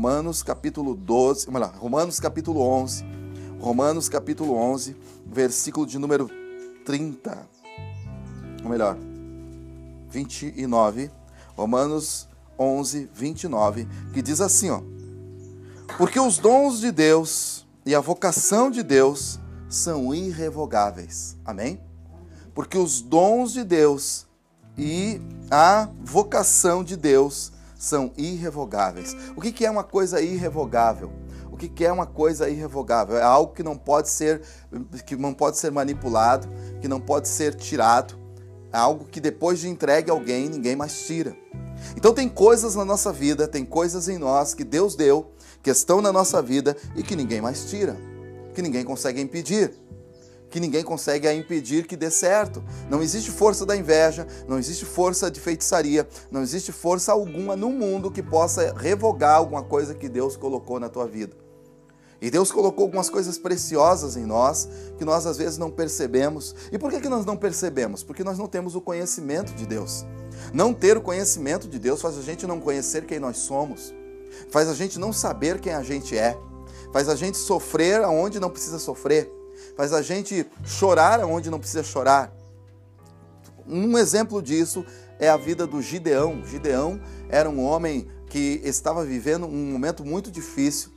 Romanos capítulo 12, melhor, Romanos capítulo 11. Romanos capítulo 11, versículo de número 30. Ou melhor, 29. Romanos 11, 29, que diz assim, ó: Porque os dons de Deus e a vocação de Deus são irrevogáveis. Amém? Porque os dons de Deus e a vocação de Deus são irrevogáveis. O que é uma coisa irrevogável? O que é uma coisa irrevogável? É algo que não pode ser que não pode ser manipulado, que não pode ser tirado. É algo que depois de entregue a alguém, ninguém mais tira. Então tem coisas na nossa vida, tem coisas em nós que Deus deu, que estão na nossa vida e que ninguém mais tira, que ninguém consegue impedir que ninguém consegue impedir que dê certo. Não existe força da inveja, não existe força de feitiçaria, não existe força alguma no mundo que possa revogar alguma coisa que Deus colocou na tua vida. E Deus colocou algumas coisas preciosas em nós que nós às vezes não percebemos. E por que, que nós não percebemos? Porque nós não temos o conhecimento de Deus. Não ter o conhecimento de Deus faz a gente não conhecer quem nós somos, faz a gente não saber quem a gente é, faz a gente sofrer aonde não precisa sofrer faz a gente chorar onde não precisa chorar. Um exemplo disso é a vida do Gideão. Gideão era um homem que estava vivendo um momento muito difícil.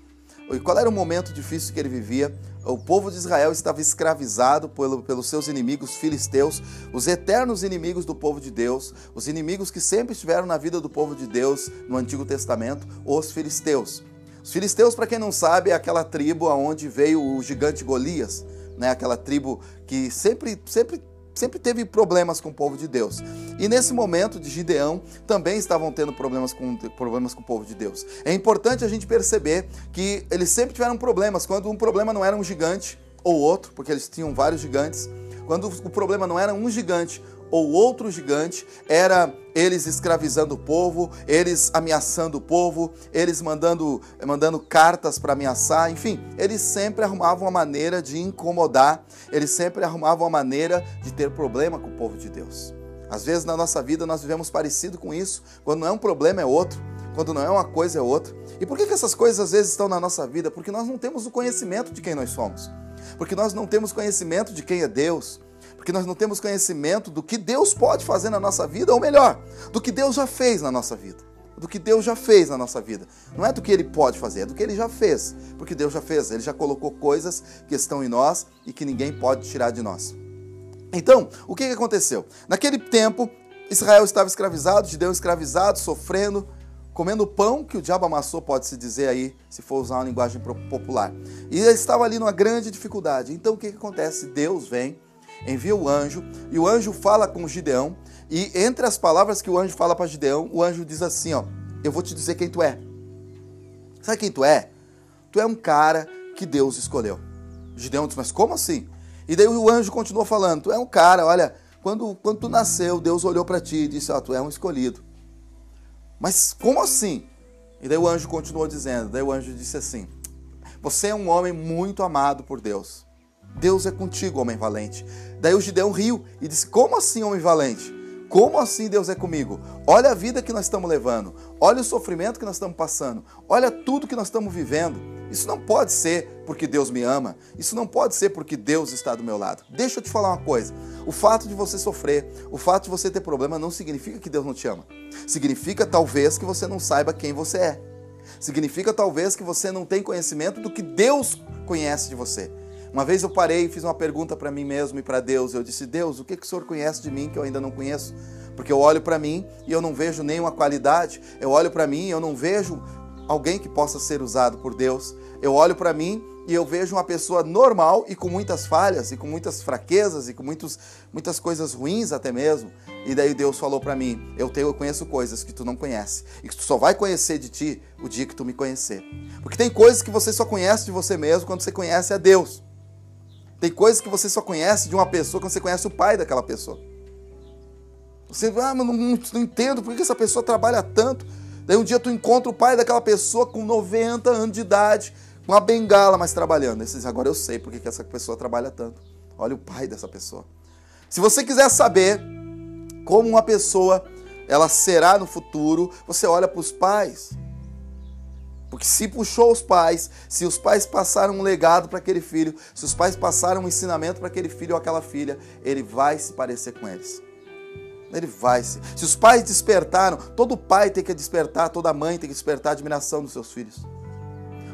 E qual era o momento difícil que ele vivia? O povo de Israel estava escravizado pelo, pelos seus inimigos filisteus, os eternos inimigos do povo de Deus, os inimigos que sempre estiveram na vida do povo de Deus no Antigo Testamento, os filisteus. Os filisteus, para quem não sabe, é aquela tribo aonde veio o gigante Golias né? Aquela tribo que sempre, sempre sempre teve problemas com o povo de Deus. E nesse momento de Gideão também estavam tendo problemas com, problemas com o povo de Deus. É importante a gente perceber que eles sempre tiveram problemas. Quando um problema não era um gigante ou outro, porque eles tinham vários gigantes. Quando o problema não era um gigante ou outro gigante, era eles escravizando o povo, eles ameaçando o povo, eles mandando, mandando cartas para ameaçar, enfim, eles sempre arrumavam uma maneira de incomodar, eles sempre arrumavam uma maneira de ter problema com o povo de Deus. Às vezes na nossa vida nós vivemos parecido com isso, quando não é um problema é outro, quando não é uma coisa é outra. E por que, que essas coisas às vezes estão na nossa vida? Porque nós não temos o conhecimento de quem nós somos, porque nós não temos conhecimento de quem é Deus, porque nós não temos conhecimento do que Deus pode fazer na nossa vida, ou melhor, do que Deus já fez na nossa vida. Do que Deus já fez na nossa vida. Não é do que Ele pode fazer, é do que Ele já fez. Porque Deus já fez, Ele já colocou coisas que estão em nós e que ninguém pode tirar de nós. Então, o que aconteceu? Naquele tempo, Israel estava escravizado, Judeu escravizado, sofrendo, comendo pão que o diabo amassou, pode-se dizer aí, se for usar uma linguagem popular. E ele estava ali numa grande dificuldade. Então, o que acontece? Deus vem envia o anjo e o anjo fala com Gideão. E entre as palavras que o anjo fala para Gideão, o anjo diz assim: Ó, eu vou te dizer quem tu é. Sabe quem tu é? Tu é um cara que Deus escolheu. Gideão diz: Mas como assim? E daí o anjo continuou falando: Tu é um cara, olha, quando, quando tu nasceu, Deus olhou para ti e disse: Ó, tu é um escolhido. Mas como assim? E daí o anjo continuou dizendo: Daí o anjo disse assim: Você é um homem muito amado por Deus. Deus é contigo, homem valente. Daí o Gideão riu e disse: Como assim, homem valente? Como assim Deus é comigo? Olha a vida que nós estamos levando, olha o sofrimento que nós estamos passando, olha tudo que nós estamos vivendo. Isso não pode ser porque Deus me ama, isso não pode ser porque Deus está do meu lado. Deixa eu te falar uma coisa: o fato de você sofrer, o fato de você ter problema não significa que Deus não te ama. Significa talvez que você não saiba quem você é. Significa talvez que você não tem conhecimento do que Deus conhece de você. Uma vez eu parei e fiz uma pergunta para mim mesmo e para Deus. Eu disse: Deus, o que, que o Senhor conhece de mim que eu ainda não conheço? Porque eu olho para mim e eu não vejo nenhuma qualidade. Eu olho para mim e eu não vejo alguém que possa ser usado por Deus. Eu olho para mim e eu vejo uma pessoa normal e com muitas falhas e com muitas fraquezas e com muitos, muitas coisas ruins até mesmo. E daí Deus falou para mim: eu, tenho, eu conheço coisas que tu não conhece e que tu só vai conhecer de ti o dia que tu me conhecer. Porque tem coisas que você só conhece de você mesmo quando você conhece a Deus. Tem coisas que você só conhece de uma pessoa quando você conhece o pai daquela pessoa. Você, ah, mas não, não, não entendo por que essa pessoa trabalha tanto. Daí um dia tu encontra o pai daquela pessoa com 90 anos de idade, com uma bengala, mas trabalhando. Esse, agora eu sei por que essa pessoa trabalha tanto. Olha o pai dessa pessoa. Se você quiser saber como uma pessoa ela será no futuro, você olha para os pais. Porque se puxou os pais, se os pais passaram um legado para aquele filho, se os pais passaram um ensinamento para aquele filho ou aquela filha, ele vai se parecer com eles. Ele vai se. Se os pais despertaram, todo pai tem que despertar, toda mãe tem que despertar a admiração dos seus filhos.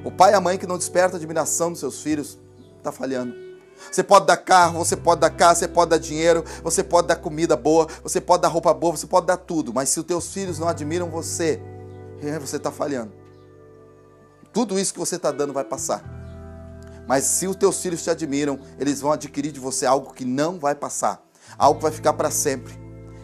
O pai e a mãe que não desperta a admiração dos seus filhos está falhando. Você pode dar carro, você pode dar casa, você pode dar dinheiro, você pode dar comida boa, você pode dar roupa boa, você pode dar tudo, mas se os teus filhos não admiram você, é, você está falhando. Tudo isso que você está dando vai passar. Mas se os teus filhos te admiram, eles vão adquirir de você algo que não vai passar, algo que vai ficar para sempre.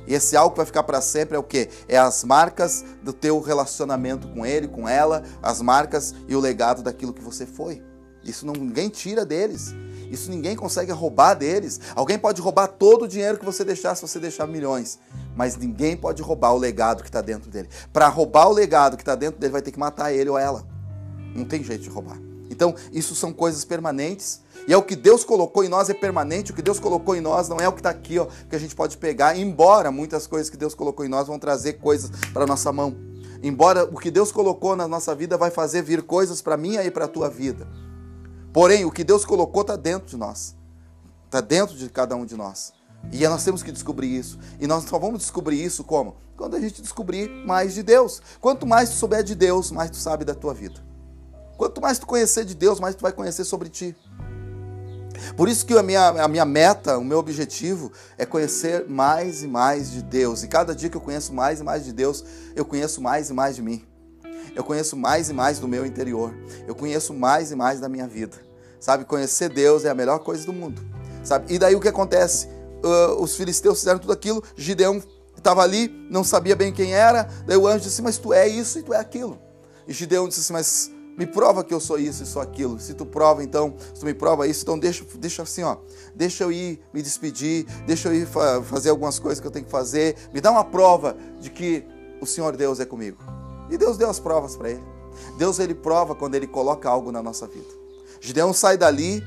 E esse algo que vai ficar para sempre é o que? É as marcas do teu relacionamento com ele, com ela, as marcas e o legado daquilo que você foi. Isso ninguém tira deles. Isso ninguém consegue roubar deles. Alguém pode roubar todo o dinheiro que você deixar se você deixar milhões, mas ninguém pode roubar o legado que está dentro dele. Para roubar o legado que está dentro dele, vai ter que matar ele ou ela. Não tem jeito de roubar. Então, isso são coisas permanentes. E é o que Deus colocou em nós é permanente. O que Deus colocou em nós não é o que está aqui, ó, que a gente pode pegar. Embora muitas coisas que Deus colocou em nós vão trazer coisas para nossa mão. Embora o que Deus colocou na nossa vida vai fazer vir coisas para mim e para a tua vida. Porém, o que Deus colocou está dentro de nós. Está dentro de cada um de nós. E nós temos que descobrir isso. E nós só vamos descobrir isso como? Quando a gente descobrir mais de Deus. Quanto mais tu souber de Deus, mais tu sabe da tua vida. Quanto mais tu conhecer de Deus, mais tu vai conhecer sobre ti. Por isso que a minha, a minha meta, o meu objetivo é conhecer mais e mais de Deus. E cada dia que eu conheço mais e mais de Deus, eu conheço mais e mais de mim. Eu conheço mais e mais do meu interior. Eu conheço mais e mais da minha vida. Sabe, conhecer Deus é a melhor coisa do mundo. Sabe? E daí o que acontece? Uh, os filisteus fizeram tudo aquilo, Gideão estava ali, não sabia bem quem era. Daí o anjo disse: Mas tu é isso e tu é aquilo. E Gideão disse assim: Mas me prova que eu sou isso e sou aquilo. Se tu prova, então, se tu me prova isso, então deixa, deixa assim, ó. Deixa eu ir me despedir, deixa eu ir fa fazer algumas coisas que eu tenho que fazer. Me dá uma prova de que o Senhor Deus é comigo. E Deus deu as provas para ele. Deus ele prova quando ele coloca algo na nossa vida. Gideão sai dali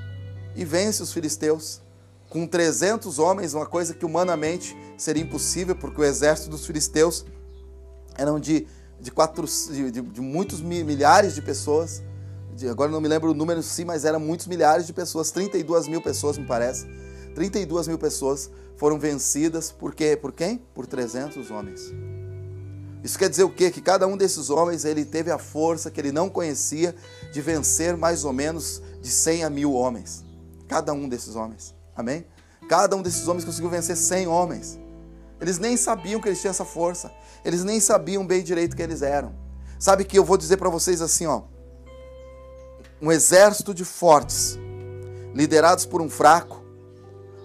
e vence os filisteus com 300 homens, uma coisa que humanamente seria impossível, porque o exército dos filisteus eram de, de, quatro, de, de, de muitos milhares de pessoas. De, agora não me lembro o número sim, mas eram muitos milhares de pessoas, 32 mil pessoas me parece. 32 mil pessoas foram vencidas por quê? Por quem? Por 300 homens. Isso quer dizer o quê? Que cada um desses homens ele teve a força que ele não conhecia de vencer mais ou menos de 100 a mil homens. Cada um desses homens. Amém? Cada um desses homens conseguiu vencer 100 homens. Eles nem sabiam que eles tinham essa força. Eles nem sabiam bem direito que eles eram. Sabe que eu vou dizer para vocês assim, ó. Um exército de fortes, liderados por um fraco,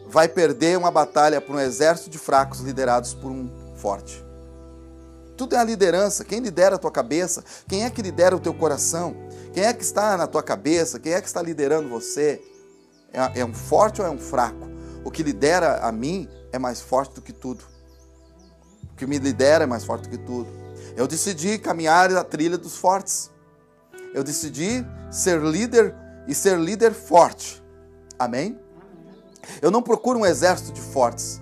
vai perder uma batalha por um exército de fracos liderados por um forte. Tudo é a liderança. Quem lidera a tua cabeça? Quem é que lidera o teu coração? Quem é que está na tua cabeça? Quem é que está liderando você? É, é um forte ou é um fraco? O que lidera a mim é mais forte do que tudo. O que me lidera é mais forte que tudo. Eu decidi caminhar a trilha dos fortes. Eu decidi ser líder e ser líder forte. Amém? Eu não procuro um exército de fortes.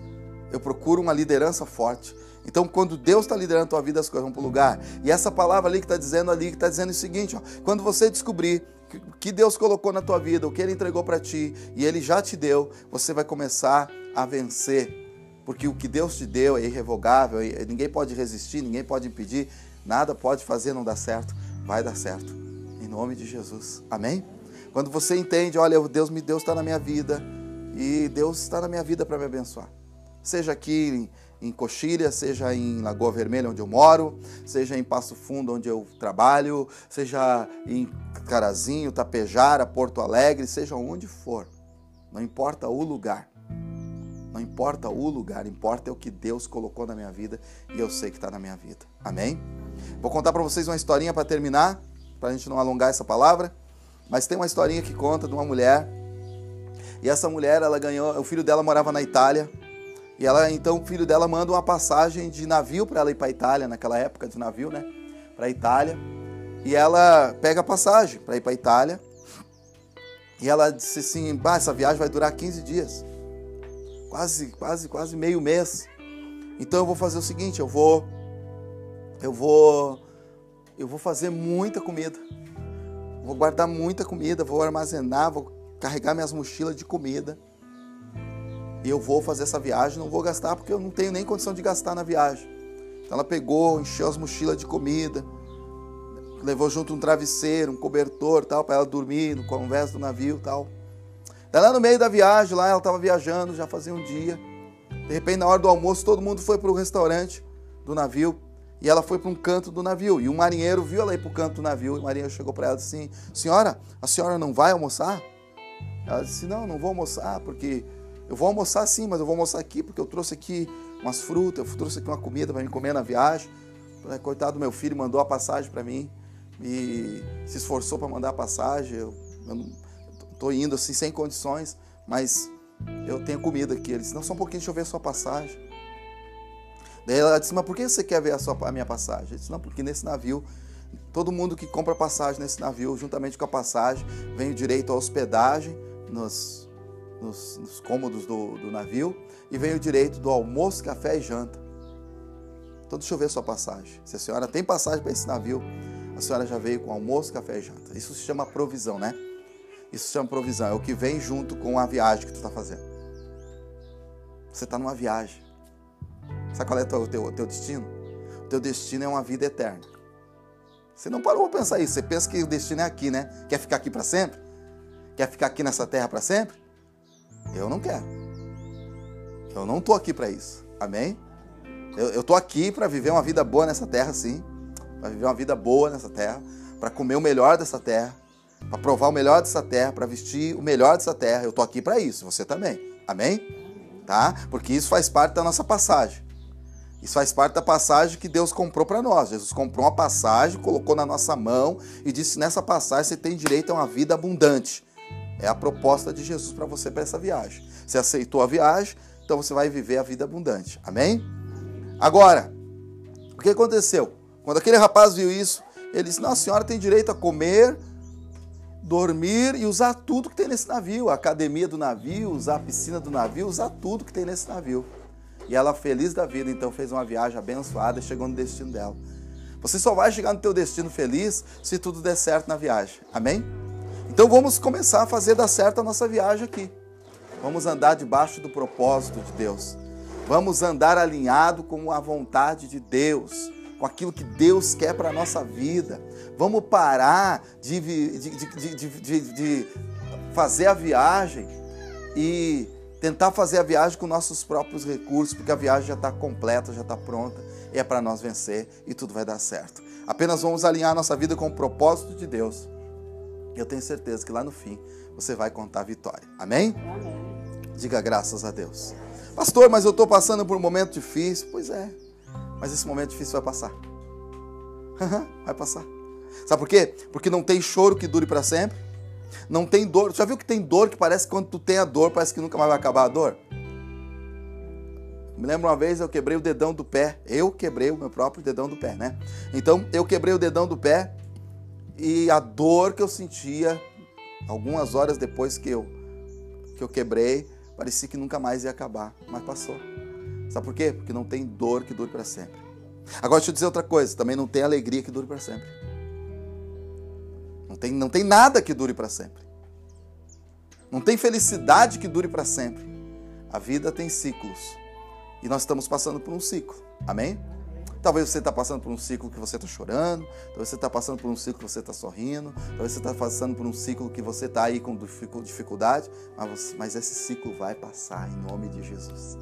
Eu procuro uma liderança forte. Então, quando Deus está liderando a tua vida, as coisas vão para o lugar. E essa palavra ali que está dizendo ali, que está dizendo o seguinte: ó, quando você descobrir que Deus colocou na tua vida, o que Ele entregou para ti, e Ele já te deu, você vai começar a vencer. Porque o que Deus te deu é irrevogável, ninguém pode resistir, ninguém pode impedir, nada pode fazer não dar certo, vai dar certo. Em nome de Jesus. Amém? Quando você entende, olha, Deus me Deus está na minha vida e Deus está na minha vida para me abençoar. Seja aqui em Coxilha, seja em Lagoa Vermelha, onde eu moro, seja em Passo Fundo, onde eu trabalho, seja em Carazinho, Tapejara, Porto Alegre, seja onde for. Não importa o lugar. Não importa o lugar, importa é o que Deus colocou na minha vida e eu sei que está na minha vida. Amém? Vou contar para vocês uma historinha para terminar, para a gente não alongar essa palavra. Mas tem uma historinha que conta de uma mulher. E essa mulher, ela ganhou, o filho dela morava na Itália e ela, então, o filho dela manda uma passagem de navio para ela ir para Itália, naquela época de navio, né? Para Itália. E ela pega a passagem para ir para Itália. E ela disse assim: bah, essa viagem vai durar 15 dias. Quase, quase, quase meio mês. Então eu vou fazer o seguinte, eu vou eu vou eu vou fazer muita comida. vou guardar muita comida, vou armazenar, vou carregar minhas mochilas de comida. E eu vou fazer essa viagem, não vou gastar porque eu não tenho nem condição de gastar na viagem. Então ela pegou, encheu as mochilas de comida, levou junto um travesseiro, um cobertor, tal, para ela dormir no convés do navio, tal. Daí lá no meio da viagem, lá ela estava viajando, já fazia um dia. De repente, na hora do almoço, todo mundo foi para o restaurante do navio e ela foi para um canto do navio. E um marinheiro viu ela ir para o canto do navio e o marinheiro chegou para ela e disse assim: Senhora, a senhora não vai almoçar? Ela disse: Não, não vou almoçar porque eu vou almoçar sim, mas eu vou almoçar aqui porque eu trouxe aqui umas frutas, eu trouxe aqui uma comida para me comer na viagem. Coitado do meu filho, mandou a passagem para mim e se esforçou para mandar a passagem. Eu, estou indo assim sem condições, mas eu tenho comida aqui. Ele disse: Não, só um pouquinho, deixa eu ver a sua passagem. Daí ela disse: Mas por que você quer ver a, sua, a minha passagem? Ele disse: Não, porque nesse navio todo mundo que compra passagem nesse navio, juntamente com a passagem, vem o direito à hospedagem nos, nos, nos cômodos do, do, navio e vem o direito do almoço, café e janta. Então deixa eu ver a sua passagem. Se a senhora tem passagem para esse navio, a senhora já veio com almoço, café e janta. Isso se chama provisão, né? Isso se chama provisão. É o que vem junto com a viagem que tu está fazendo. Você está numa viagem. Sabe qual é o teu, teu, destino? O teu destino é uma vida eterna. Você não parou para pensar isso. Você pensa que o destino é aqui, né? Quer ficar aqui para sempre? Quer ficar aqui nessa terra para sempre? Eu não quero. Eu não estou aqui para isso. Amém? Eu estou aqui para viver uma vida boa nessa terra, sim. Para viver uma vida boa nessa terra. Para comer o melhor dessa terra. Para provar o melhor dessa terra. Para vestir o melhor dessa terra. Eu estou aqui para isso. Você também. Amém? Tá? Porque isso faz parte da nossa passagem. Isso faz parte da passagem que Deus comprou para nós. Jesus comprou uma passagem, colocou na nossa mão e disse: nessa passagem você tem direito a uma vida abundante. É a proposta de Jesus para você para essa viagem. Você aceitou a viagem, então você vai viver a vida abundante. Amém? Agora, o que aconteceu? Quando aquele rapaz viu isso, ele disse: Não, a senhora tem direito a comer, dormir e usar tudo que tem nesse navio. A academia do navio, usar a piscina do navio, usar tudo que tem nesse navio. E ela, feliz da vida, então fez uma viagem abençoada e chegou no destino dela. Você só vai chegar no teu destino feliz se tudo der certo na viagem. Amém? Então vamos começar a fazer dar certo a nossa viagem aqui. Vamos andar debaixo do propósito de Deus. Vamos andar alinhado com a vontade de Deus, com aquilo que Deus quer para a nossa vida. Vamos parar de, de, de, de fazer a viagem e tentar fazer a viagem com nossos próprios recursos, porque a viagem já está completa, já está pronta, e é para nós vencer e tudo vai dar certo. Apenas vamos alinhar nossa vida com o propósito de Deus. Eu tenho certeza que lá no fim você vai contar a vitória. Amém? Amém. Diga graças a Deus. Pastor, mas eu estou passando por um momento difícil. Pois é, mas esse momento difícil vai passar. vai passar. Sabe por quê? Porque não tem choro que dure para sempre não tem dor. Já viu que tem dor que parece que quando tu tem a dor, parece que nunca mais vai acabar a dor? Me lembro uma vez eu quebrei o dedão do pé. Eu quebrei o meu próprio dedão do pé, né? Então eu quebrei o dedão do pé e a dor que eu sentia algumas horas depois que eu que eu quebrei, parecia que nunca mais ia acabar, mas passou. Sabe por quê? Porque não tem dor que dure para sempre. Agora deixa eu dizer outra coisa, também não tem alegria que dure para sempre. Não tem, não tem nada que dure para sempre. Não tem felicidade que dure para sempre. A vida tem ciclos. E nós estamos passando por um ciclo. Amém? Talvez você está passando por um ciclo que você está chorando, talvez você está passando por um ciclo que você está sorrindo, talvez você está passando por um ciclo que você está aí com dificuldade, mas, mas esse ciclo vai passar em nome de Jesus.